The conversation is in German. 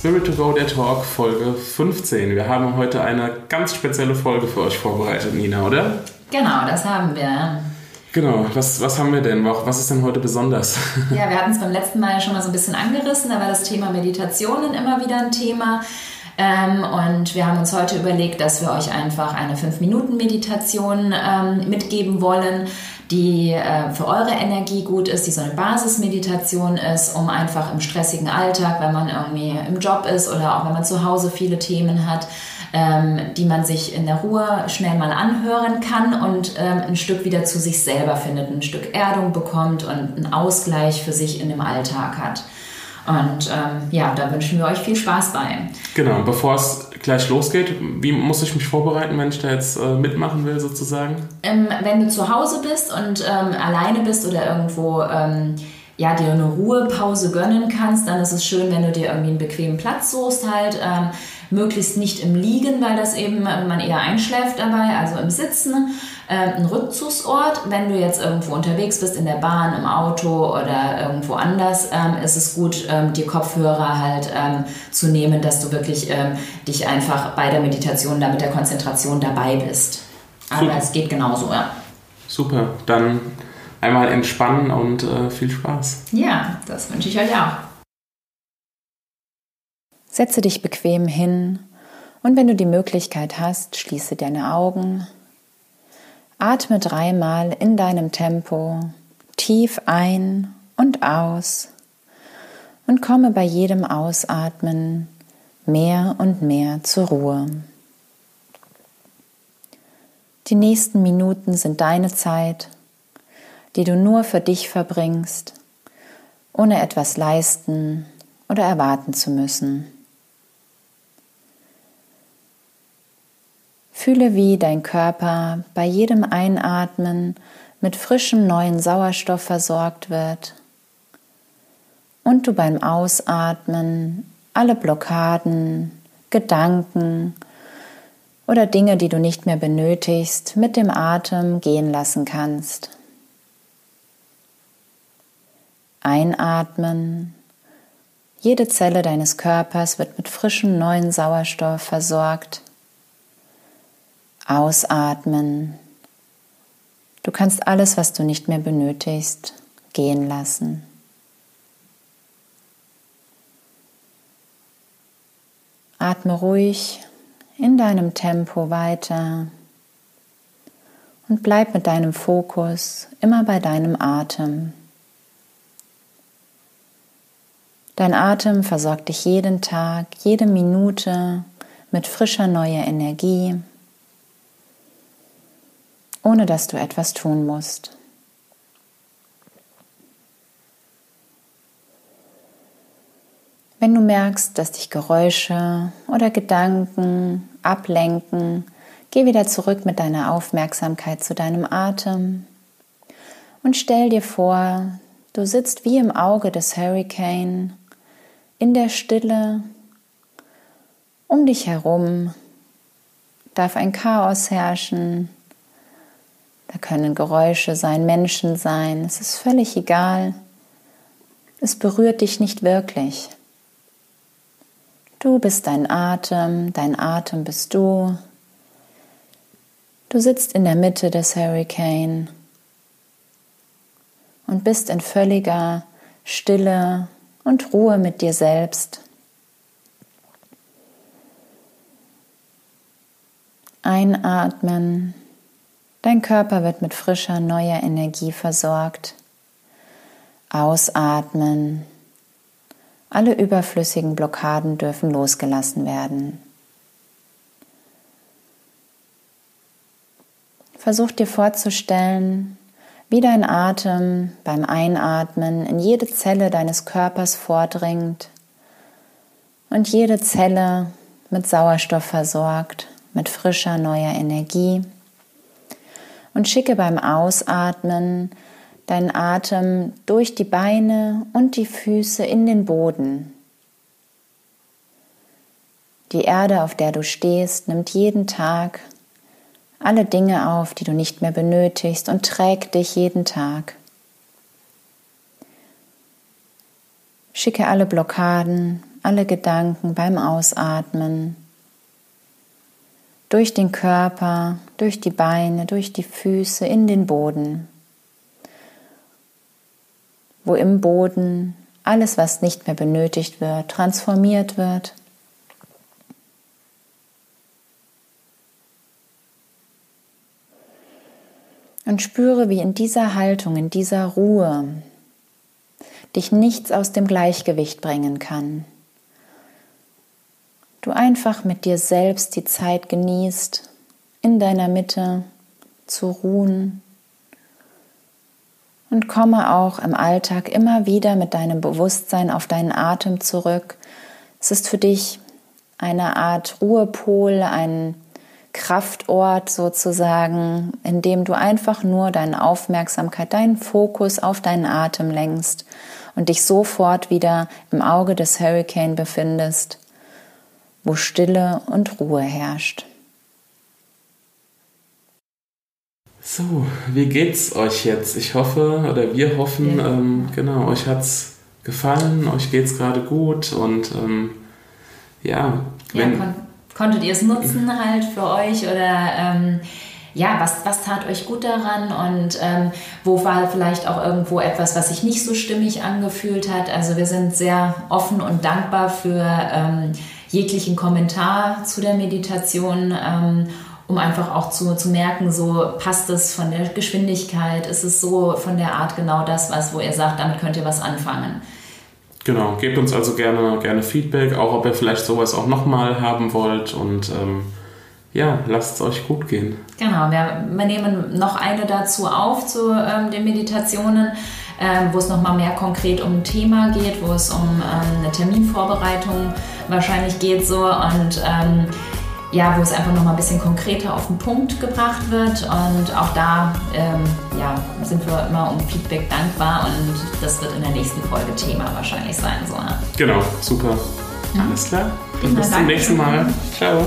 Spirit to Go, der Talk, Folge 15. Wir haben heute eine ganz spezielle Folge für euch vorbereitet, Nina, oder? Genau, das haben wir. Genau, was, was haben wir denn? Was ist denn heute besonders? Ja, wir hatten es beim letzten Mal schon mal so ein bisschen angerissen, da war das Thema Meditationen immer wieder ein Thema. Ähm, und wir haben uns heute überlegt, dass wir euch einfach eine 5-Minuten-Meditation ähm, mitgeben wollen, die äh, für eure Energie gut ist, die so eine Basismeditation ist, um einfach im stressigen Alltag, wenn man irgendwie im Job ist oder auch wenn man zu Hause viele Themen hat, ähm, die man sich in der Ruhe schnell mal anhören kann und ähm, ein Stück wieder zu sich selber findet, ein Stück Erdung bekommt und einen Ausgleich für sich in dem Alltag hat. Und ähm, ja, da wünschen wir euch viel Spaß bei. Genau, bevor es gleich losgeht, wie muss ich mich vorbereiten, wenn ich da jetzt äh, mitmachen will, sozusagen? Ähm, wenn du zu Hause bist und ähm, alleine bist oder irgendwo ähm, ja, dir eine Ruhepause gönnen kannst, dann ist es schön, wenn du dir irgendwie einen bequemen Platz suchst, halt ähm, möglichst nicht im Liegen, weil das eben man eher einschläft dabei, also im Sitzen. Ähm, ein Rückzugsort, wenn du jetzt irgendwo unterwegs bist, in der Bahn, im Auto oder irgendwo anders, ähm, ist es gut, ähm, die Kopfhörer halt ähm, zu nehmen, dass du wirklich ähm, dich einfach bei der Meditation, da mit der Konzentration dabei bist. Aber Super. es geht genauso, ja. Super, dann einmal entspannen und äh, viel Spaß. Ja, das wünsche ich euch auch. Setze dich bequem hin und wenn du die Möglichkeit hast, schließe deine Augen. Atme dreimal in deinem Tempo tief ein und aus und komme bei jedem Ausatmen mehr und mehr zur Ruhe. Die nächsten Minuten sind deine Zeit die du nur für dich verbringst, ohne etwas leisten oder erwarten zu müssen. Fühle, wie dein Körper bei jedem Einatmen mit frischem neuen Sauerstoff versorgt wird und du beim Ausatmen alle Blockaden, Gedanken oder Dinge, die du nicht mehr benötigst, mit dem Atem gehen lassen kannst. Einatmen. Jede Zelle deines Körpers wird mit frischem neuen Sauerstoff versorgt. Ausatmen. Du kannst alles, was du nicht mehr benötigst, gehen lassen. Atme ruhig in deinem Tempo weiter und bleib mit deinem Fokus immer bei deinem Atem. Dein Atem versorgt dich jeden Tag, jede Minute mit frischer neuer Energie, ohne dass du etwas tun musst. Wenn du merkst, dass dich Geräusche oder Gedanken ablenken, geh wieder zurück mit deiner Aufmerksamkeit zu deinem Atem und stell dir vor, du sitzt wie im Auge des Hurricane in der Stille um dich herum darf ein Chaos herrschen. Da können Geräusche sein, Menschen sein. Es ist völlig egal. Es berührt dich nicht wirklich. Du bist dein Atem, dein Atem bist du. Du sitzt in der Mitte des Hurricane und bist in völliger Stille und Ruhe mit dir selbst. Einatmen. Dein Körper wird mit frischer, neuer Energie versorgt. Ausatmen. Alle überflüssigen Blockaden dürfen losgelassen werden. Versuch dir vorzustellen, wie dein Atem beim Einatmen in jede Zelle deines Körpers vordringt und jede Zelle mit Sauerstoff versorgt, mit frischer neuer Energie. Und schicke beim Ausatmen deinen Atem durch die Beine und die Füße in den Boden. Die Erde, auf der du stehst, nimmt jeden Tag alle Dinge auf, die du nicht mehr benötigst und trägt dich jeden Tag. Schicke alle Blockaden, alle Gedanken beim Ausatmen durch den Körper, durch die Beine, durch die Füße in den Boden, wo im Boden alles, was nicht mehr benötigt wird, transformiert wird. Und spüre, wie in dieser Haltung, in dieser Ruhe dich nichts aus dem Gleichgewicht bringen kann du einfach mit dir selbst die Zeit genießt, in deiner Mitte zu ruhen und komme auch im Alltag immer wieder mit deinem Bewusstsein auf deinen Atem zurück. Es ist für dich eine Art Ruhepol, ein Kraftort sozusagen, in dem du einfach nur deine Aufmerksamkeit, deinen Fokus auf deinen Atem lenkst und dich sofort wieder im Auge des Hurricane befindest wo Stille und Ruhe herrscht. So, wie geht's euch jetzt? Ich hoffe oder wir hoffen, ja. ähm, genau, euch hat's gefallen, euch geht's gerade gut und ähm, ja, wenn, ja kon konntet ihr es nutzen halt für euch oder ähm, ja, was, was tat euch gut daran und ähm, wo war vielleicht auch irgendwo etwas, was sich nicht so stimmig angefühlt hat? Also wir sind sehr offen und dankbar für ähm, jeglichen Kommentar zu der Meditation, ähm, um einfach auch zu, zu merken, so passt es von der Geschwindigkeit, ist es so von der Art genau das, was, wo ihr sagt, damit könnt ihr was anfangen. Genau, gebt uns also gerne, gerne Feedback, auch ob ihr vielleicht sowas auch nochmal haben wollt und ähm, ja, lasst es euch gut gehen. Genau, wir, wir nehmen noch eine dazu auf zu ähm, den Meditationen ähm, wo es nochmal mehr konkret um ein Thema geht, wo es um ähm, eine Terminvorbereitung wahrscheinlich geht so und ähm, ja, wo es einfach nochmal ein bisschen konkreter auf den Punkt gebracht wird und auch da ähm, ja, sind wir immer um Feedback dankbar und das wird in der nächsten Folge Thema wahrscheinlich sein. So, ne? Genau, super. Mhm. Alles klar. Bis zum nächsten Mal. Ciao.